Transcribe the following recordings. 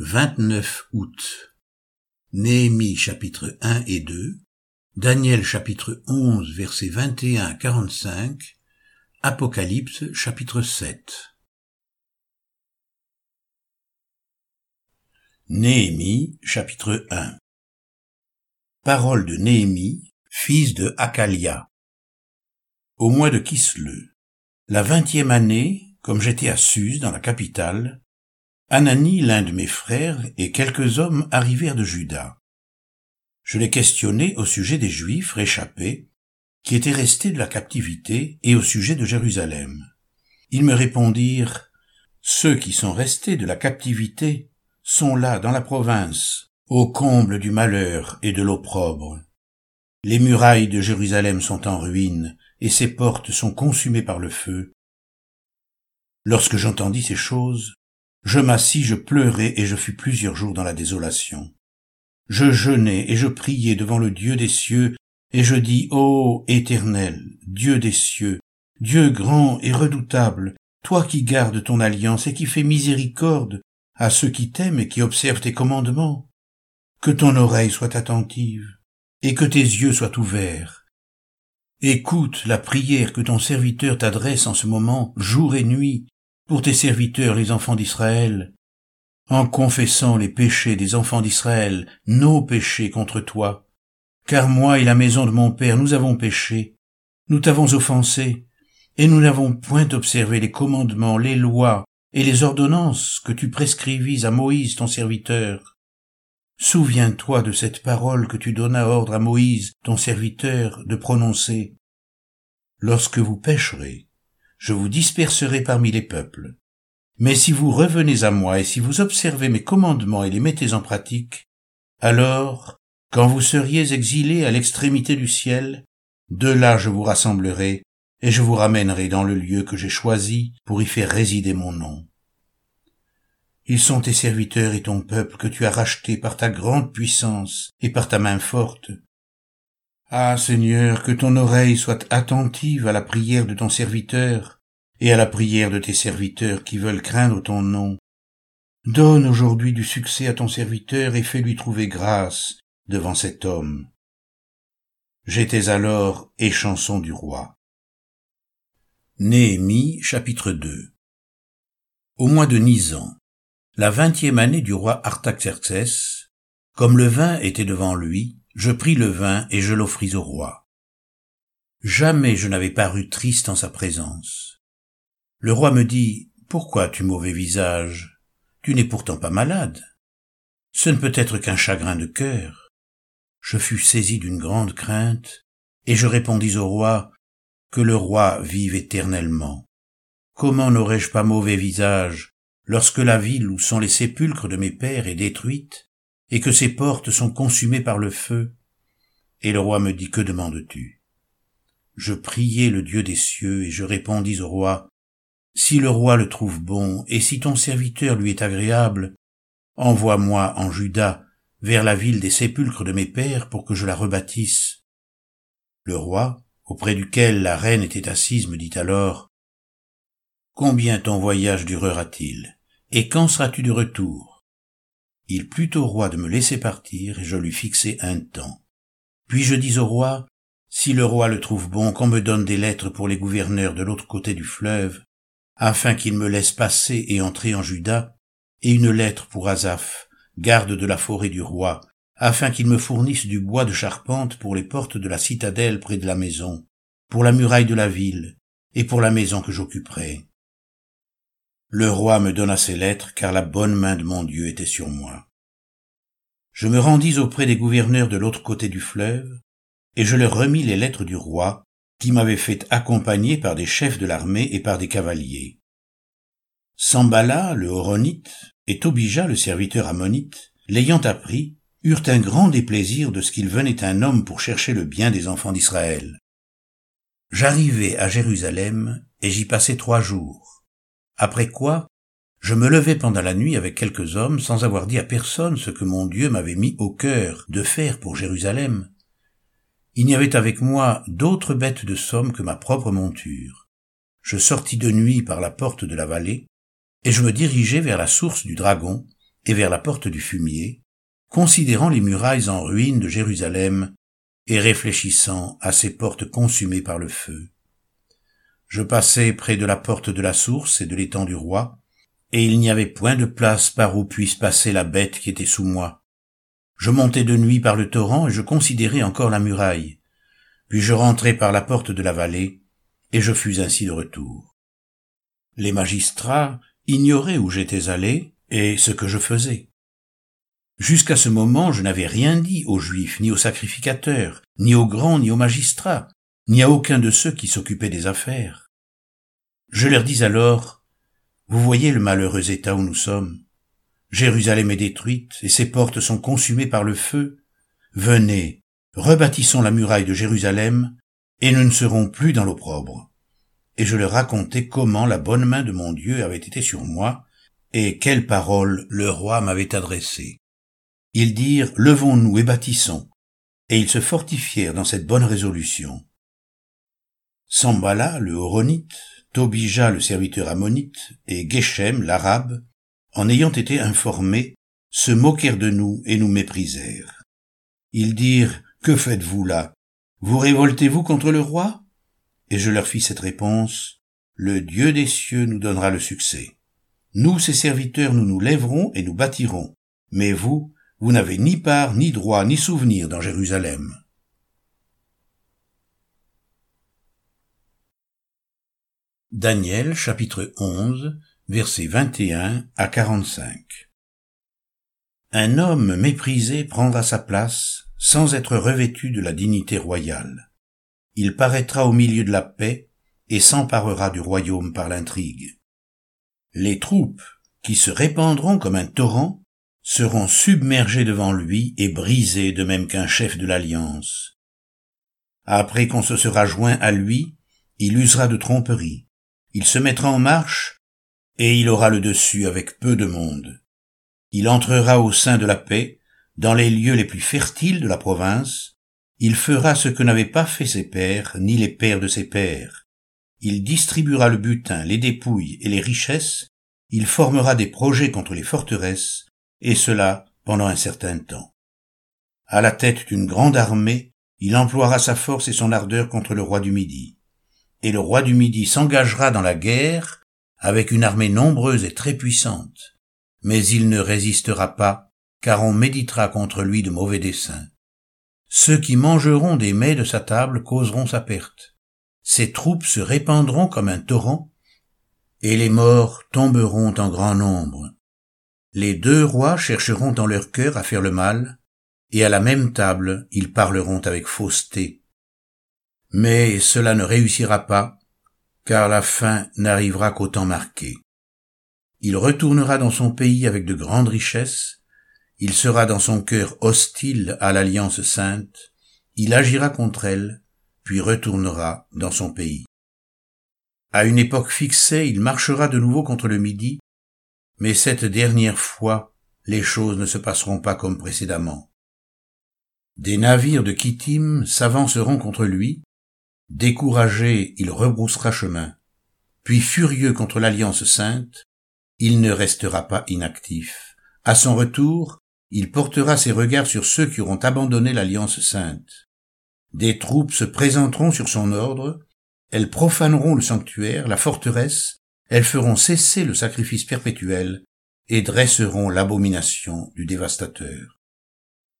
29 août. Néhémie chapitre 1 et 2, Daniel chapitre 11 versets 21 à 45, Apocalypse chapitre 7. Néhémie chapitre 1 Parole de Néhémie, fils de Hakalia. Au mois de Kisleu, la vingtième année, comme j'étais à Suse dans la capitale, Anani, l'un de mes frères, et quelques hommes arrivèrent de Juda. Je les questionnai au sujet des Juifs réchappés, qui étaient restés de la captivité, et au sujet de Jérusalem. Ils me répondirent, Ceux qui sont restés de la captivité sont là dans la province, au comble du malheur et de l'opprobre. Les murailles de Jérusalem sont en ruine, et ses portes sont consumées par le feu. Lorsque j'entendis ces choses, je m'assis, je pleurai, et je fus plusieurs jours dans la désolation. Je jeûnai et je priai devant le Dieu des cieux, et je dis, Ô Éternel, Dieu des cieux, Dieu grand et redoutable, toi qui gardes ton alliance et qui fais miséricorde à ceux qui t'aiment et qui observent tes commandements, que ton oreille soit attentive, et que tes yeux soient ouverts. Écoute la prière que ton serviteur t'adresse en ce moment, jour et nuit, pour tes serviteurs les enfants d'Israël, en confessant les péchés des enfants d'Israël, nos péchés contre toi. Car moi et la maison de mon Père, nous avons péché, nous t'avons offensé, et nous n'avons point observé les commandements, les lois et les ordonnances que tu prescrivis à Moïse ton serviteur. Souviens-toi de cette parole que tu donnas ordre à Moïse ton serviteur de prononcer. Lorsque vous pécherez, je vous disperserai parmi les peuples. Mais si vous revenez à moi et si vous observez mes commandements et les mettez en pratique, alors, quand vous seriez exilés à l'extrémité du ciel, de là je vous rassemblerai et je vous ramènerai dans le lieu que j'ai choisi pour y faire résider mon nom. Ils sont tes serviteurs et ton peuple que tu as racheté par ta grande puissance et par ta main forte. Ah Seigneur, que ton oreille soit attentive à la prière de ton serviteur et à la prière de tes serviteurs qui veulent craindre ton nom. Donne aujourd'hui du succès à ton serviteur et fais-lui trouver grâce devant cet homme. J'étais alors échanson du roi. Néhémie chapitre 2 Au mois de Nisan, la vingtième année du roi Artaxerxès, comme le vin était devant lui, je pris le vin et je l'offris au roi. Jamais je n'avais paru triste en sa présence. Le roi me dit, Pourquoi tu mauvais visage? Tu n'es pourtant pas malade. Ce ne peut être qu'un chagrin de cœur. Je fus saisi d'une grande crainte, et je répondis au roi, Que le roi vive éternellement. Comment n'aurais-je pas mauvais visage lorsque la ville où sont les sépulcres de mes pères est détruite et que ses portes sont consumées par le feu. Et le roi me dit, que demandes-tu? Je priai le Dieu des cieux, et je répondis au roi, Si le roi le trouve bon, et si ton serviteur lui est agréable, envoie-moi en Juda, vers la ville des sépulcres de mes pères, pour que je la rebâtisse. Le roi, auprès duquel la reine était assise, me dit alors, Combien ton voyage durera-t-il, et quand seras-tu de retour? Il plut au roi de me laisser partir, et je lui fixai un temps. Puis je dis au roi, si le roi le trouve bon, qu'on me donne des lettres pour les gouverneurs de l'autre côté du fleuve, afin qu'ils me laissent passer et entrer en Juda, et une lettre pour Azaph, garde de la forêt du roi, afin qu'il me fournisse du bois de charpente pour les portes de la citadelle près de la maison, pour la muraille de la ville, et pour la maison que j'occuperai. Le roi me donna ces lettres, car la bonne main de mon Dieu était sur moi. Je me rendis auprès des gouverneurs de l'autre côté du fleuve, et je leur remis les lettres du roi, qui m'avait fait accompagner par des chefs de l'armée et par des cavaliers. Sambala, le Horonite, et Tobija, le serviteur ammonite, l'ayant appris, eurent un grand déplaisir de ce qu'il venait un homme pour chercher le bien des enfants d'Israël. J'arrivai à Jérusalem, et j'y passai trois jours. Après quoi, je me levai pendant la nuit avec quelques hommes sans avoir dit à personne ce que mon Dieu m'avait mis au cœur de faire pour Jérusalem. Il n'y avait avec moi d'autres bêtes de somme que ma propre monture. Je sortis de nuit par la porte de la vallée, et je me dirigeai vers la source du dragon, et vers la porte du fumier, considérant les murailles en ruine de Jérusalem et réfléchissant à ces portes consumées par le feu. Je passai près de la porte de la source et de l'étang du roi, et il n'y avait point de place par où puisse passer la bête qui était sous moi. Je montai de nuit par le torrent et je considérai encore la muraille. Puis je rentrai par la porte de la vallée, et je fus ainsi de retour. Les magistrats ignoraient où j'étais allé et ce que je faisais. Jusqu'à ce moment, je n'avais rien dit aux Juifs, ni aux sacrificateurs, ni aux grands, ni aux magistrats, ni à aucun de ceux qui s'occupaient des affaires. Je leur dis alors, Vous voyez le malheureux état où nous sommes. Jérusalem est détruite, et ses portes sont consumées par le feu. Venez, rebâtissons la muraille de Jérusalem, et nous ne serons plus dans l'opprobre. Et je leur racontai comment la bonne main de mon Dieu avait été sur moi, et quelles paroles le roi m'avait adressées. Ils dirent, Levons-nous et bâtissons. Et ils se fortifièrent dans cette bonne résolution. Sambala, le Horonite, Tobija, le serviteur ammonite, et Geshem, l'arabe, en ayant été informés, se moquèrent de nous et nous méprisèrent. Ils dirent, Que faites-vous là? Vous révoltez-vous contre le roi? Et je leur fis cette réponse, Le Dieu des cieux nous donnera le succès. Nous, ses serviteurs, nous nous lèverons et nous bâtirons. Mais vous, vous n'avez ni part, ni droit, ni souvenir dans Jérusalem. Daniel chapitre 11 versets 21 à 45 Un homme méprisé prendra sa place sans être revêtu de la dignité royale. Il paraîtra au milieu de la paix et s'emparera du royaume par l'intrigue. Les troupes, qui se répandront comme un torrent, seront submergés devant lui et brisés de même qu'un chef de l'alliance. Après qu'on se sera joint à lui, il usera de tromperie. Il se mettra en marche, et il aura le dessus avec peu de monde. Il entrera au sein de la paix, dans les lieux les plus fertiles de la province, il fera ce que n'avaient pas fait ses pères, ni les pères de ses pères. Il distribuera le butin, les dépouilles et les richesses, il formera des projets contre les forteresses, et cela pendant un certain temps. À la tête d'une grande armée, il emploiera sa force et son ardeur contre le roi du Midi. Et le roi du Midi s'engagera dans la guerre avec une armée nombreuse et très puissante. Mais il ne résistera pas, car on méditera contre lui de mauvais desseins. Ceux qui mangeront des mets de sa table causeront sa perte. Ses troupes se répandront comme un torrent, et les morts tomberont en grand nombre. Les deux rois chercheront dans leur cœur à faire le mal, et à la même table ils parleront avec fausseté. Mais cela ne réussira pas, car la fin n'arrivera qu'au temps marqué. Il retournera dans son pays avec de grandes richesses, il sera dans son cœur hostile à l'alliance sainte, il agira contre elle, puis retournera dans son pays. À une époque fixée, il marchera de nouveau contre le midi, mais cette dernière fois, les choses ne se passeront pas comme précédemment. Des navires de Kittim s'avanceront contre lui, découragé, il rebroussera chemin, puis furieux contre l'alliance sainte, il ne restera pas inactif. À son retour, il portera ses regards sur ceux qui auront abandonné l'alliance sainte. Des troupes se présenteront sur son ordre, elles profaneront le sanctuaire, la forteresse, elles feront cesser le sacrifice perpétuel et dresseront l'abomination du dévastateur.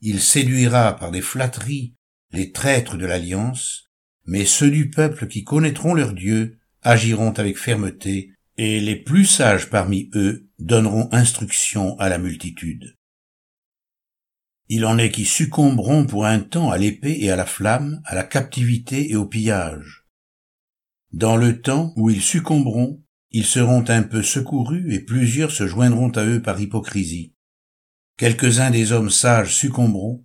Il séduira par des flatteries les traîtres de l'alliance, mais ceux du peuple qui connaîtront leur Dieu agiront avec fermeté, et les plus sages parmi eux donneront instruction à la multitude. Il en est qui succomberont pour un temps à l'épée et à la flamme, à la captivité et au pillage. Dans le temps où ils succomberont, ils seront un peu secourus et plusieurs se joindront à eux par hypocrisie. Quelques-uns des hommes sages succomberont,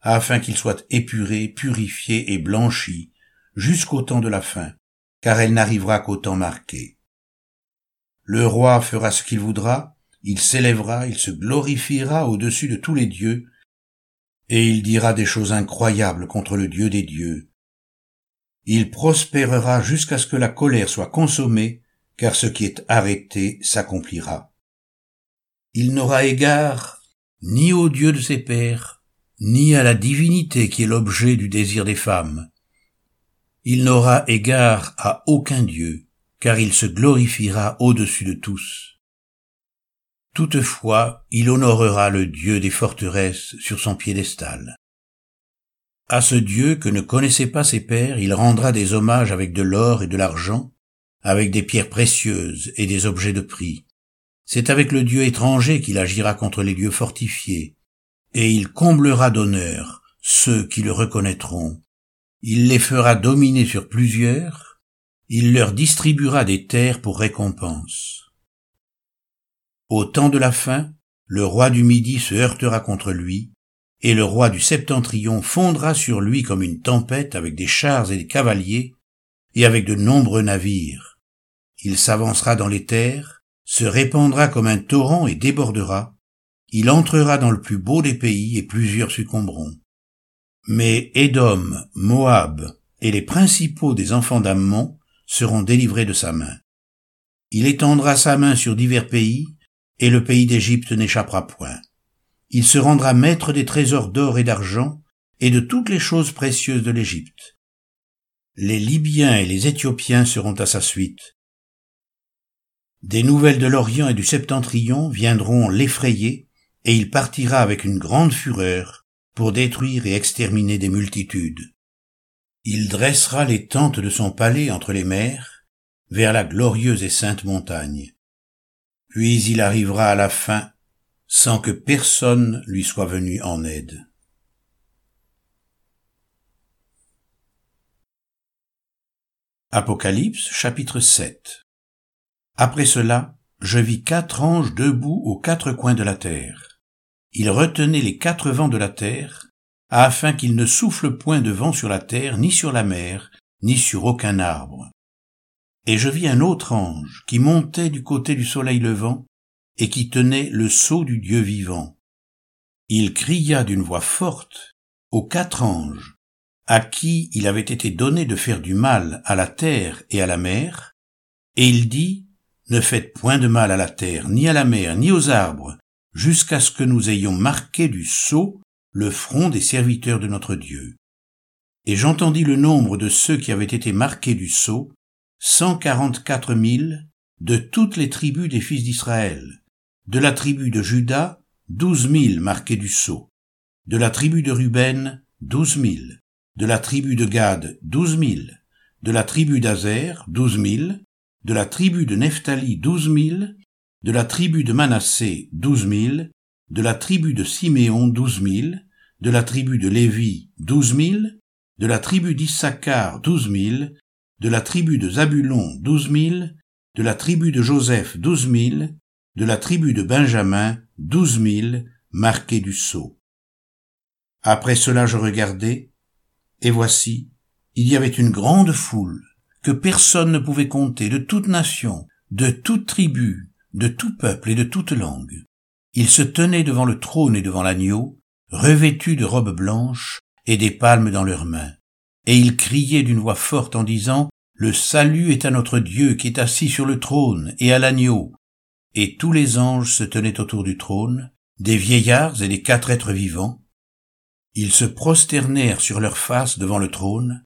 afin qu'ils soient épurés, purifiés et blanchis, jusqu'au temps de la fin, car elle n'arrivera qu'au temps marqué. Le roi fera ce qu'il voudra, il s'élèvera, il se glorifiera au-dessus de tous les dieux, et il dira des choses incroyables contre le Dieu des dieux. Il prospérera jusqu'à ce que la colère soit consommée car ce qui est arrêté s'accomplira. Il n'aura égard ni au Dieu de ses pères, ni à la divinité qui est l'objet du désir des femmes. Il n'aura égard à aucun Dieu, car il se glorifiera au-dessus de tous. Toutefois, il honorera le Dieu des forteresses sur son piédestal. À ce Dieu que ne connaissaient pas ses pères, il rendra des hommages avec de l'or et de l'argent, avec des pierres précieuses et des objets de prix. C'est avec le Dieu étranger qu'il agira contre les lieux fortifiés, et il comblera d'honneur ceux qui le reconnaîtront. Il les fera dominer sur plusieurs, il leur distribuera des terres pour récompense. Au temps de la fin, le roi du Midi se heurtera contre lui, et le roi du Septentrion fondra sur lui comme une tempête avec des chars et des cavaliers, et avec de nombreux navires. Il s'avancera dans les terres, se répandra comme un torrent et débordera. Il entrera dans le plus beau des pays et plusieurs succomberont. Mais Édom, Moab et les principaux des enfants d'Ammon seront délivrés de sa main. Il étendra sa main sur divers pays, et le pays d'Égypte n'échappera point. Il se rendra maître des trésors d'or et d'argent, et de toutes les choses précieuses de l'Égypte les Libyens et les Éthiopiens seront à sa suite. Des nouvelles de l'Orient et du Septentrion viendront l'effrayer, et il partira avec une grande fureur pour détruire et exterminer des multitudes. Il dressera les tentes de son palais entre les mers, vers la glorieuse et sainte montagne. Puis il arrivera à la fin, sans que personne lui soit venu en aide. Apocalypse chapitre 7 Après cela, je vis quatre anges debout aux quatre coins de la terre. Ils retenaient les quatre vents de la terre, afin qu'il ne souffle point de vent sur la terre, ni sur la mer, ni sur aucun arbre. Et je vis un autre ange qui montait du côté du soleil levant, et qui tenait le sceau du Dieu vivant. Il cria d'une voix forte aux quatre anges à qui il avait été donné de faire du mal à la terre et à la mer, et il dit, Ne faites point de mal à la terre, ni à la mer, ni aux arbres, jusqu'à ce que nous ayons marqué du sceau le front des serviteurs de notre Dieu. Et j'entendis le nombre de ceux qui avaient été marqués du sceau, cent quarante-quatre mille, de toutes les tribus des fils d'Israël, de la tribu de Juda, douze mille marqués du sceau, de la tribu de Ruben, douze mille, de la tribu de Gad douze mille, de la tribu d'Azer douze mille, de la tribu de Nephtali douze mille, de la tribu de Manassé douze mille, de la tribu de Siméon douze mille, de la tribu de Lévi douze mille, de la tribu d'Issachar douze mille, de la tribu de Zabulon douze mille, de la tribu de Joseph douze mille, de la tribu de Benjamin douze mille, marqués du sceau. Après cela je regardai, et voici, il y avait une grande foule, que personne ne pouvait compter, de toute nation, de toute tribu, de tout peuple et de toute langue. Ils se tenaient devant le trône et devant l'agneau, revêtus de robes blanches et des palmes dans leurs mains. Et ils criaient d'une voix forte en disant, Le salut est à notre Dieu qui est assis sur le trône et à l'agneau. Et tous les anges se tenaient autour du trône, des vieillards et des quatre êtres vivants, ils se prosternèrent sur leurs faces devant le trône,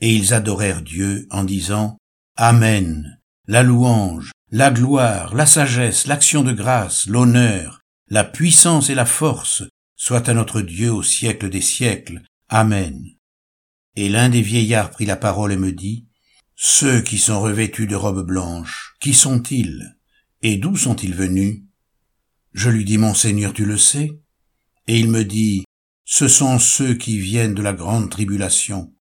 et ils adorèrent Dieu en disant Amen, la louange, la gloire, la sagesse, l'action de grâce, l'honneur, la puissance et la force soient à notre Dieu au siècle des siècles. Amen. Et l'un des vieillards prit la parole et me dit, Ceux qui sont revêtus de robes blanches, qui sont-ils? Et d'où sont-ils venus? Je lui dis, Mon Seigneur, tu le sais. Et il me dit, ce sont ceux qui viennent de la grande tribulation.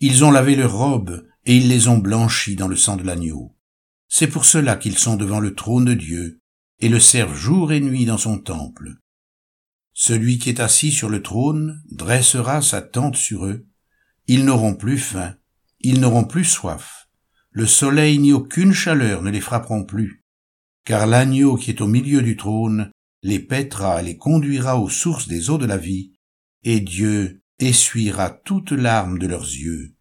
Ils ont lavé leurs robes, et ils les ont blanchies dans le sang de l'agneau. C'est pour cela qu'ils sont devant le trône de Dieu, et le servent jour et nuit dans son temple. Celui qui est assis sur le trône dressera sa tente sur eux. Ils n'auront plus faim, ils n'auront plus soif. Le soleil ni aucune chaleur ne les frapperont plus, car l'agneau qui est au milieu du trône les pètera et les conduira aux sources des eaux de la vie, et Dieu essuiera toute larmes de leurs yeux.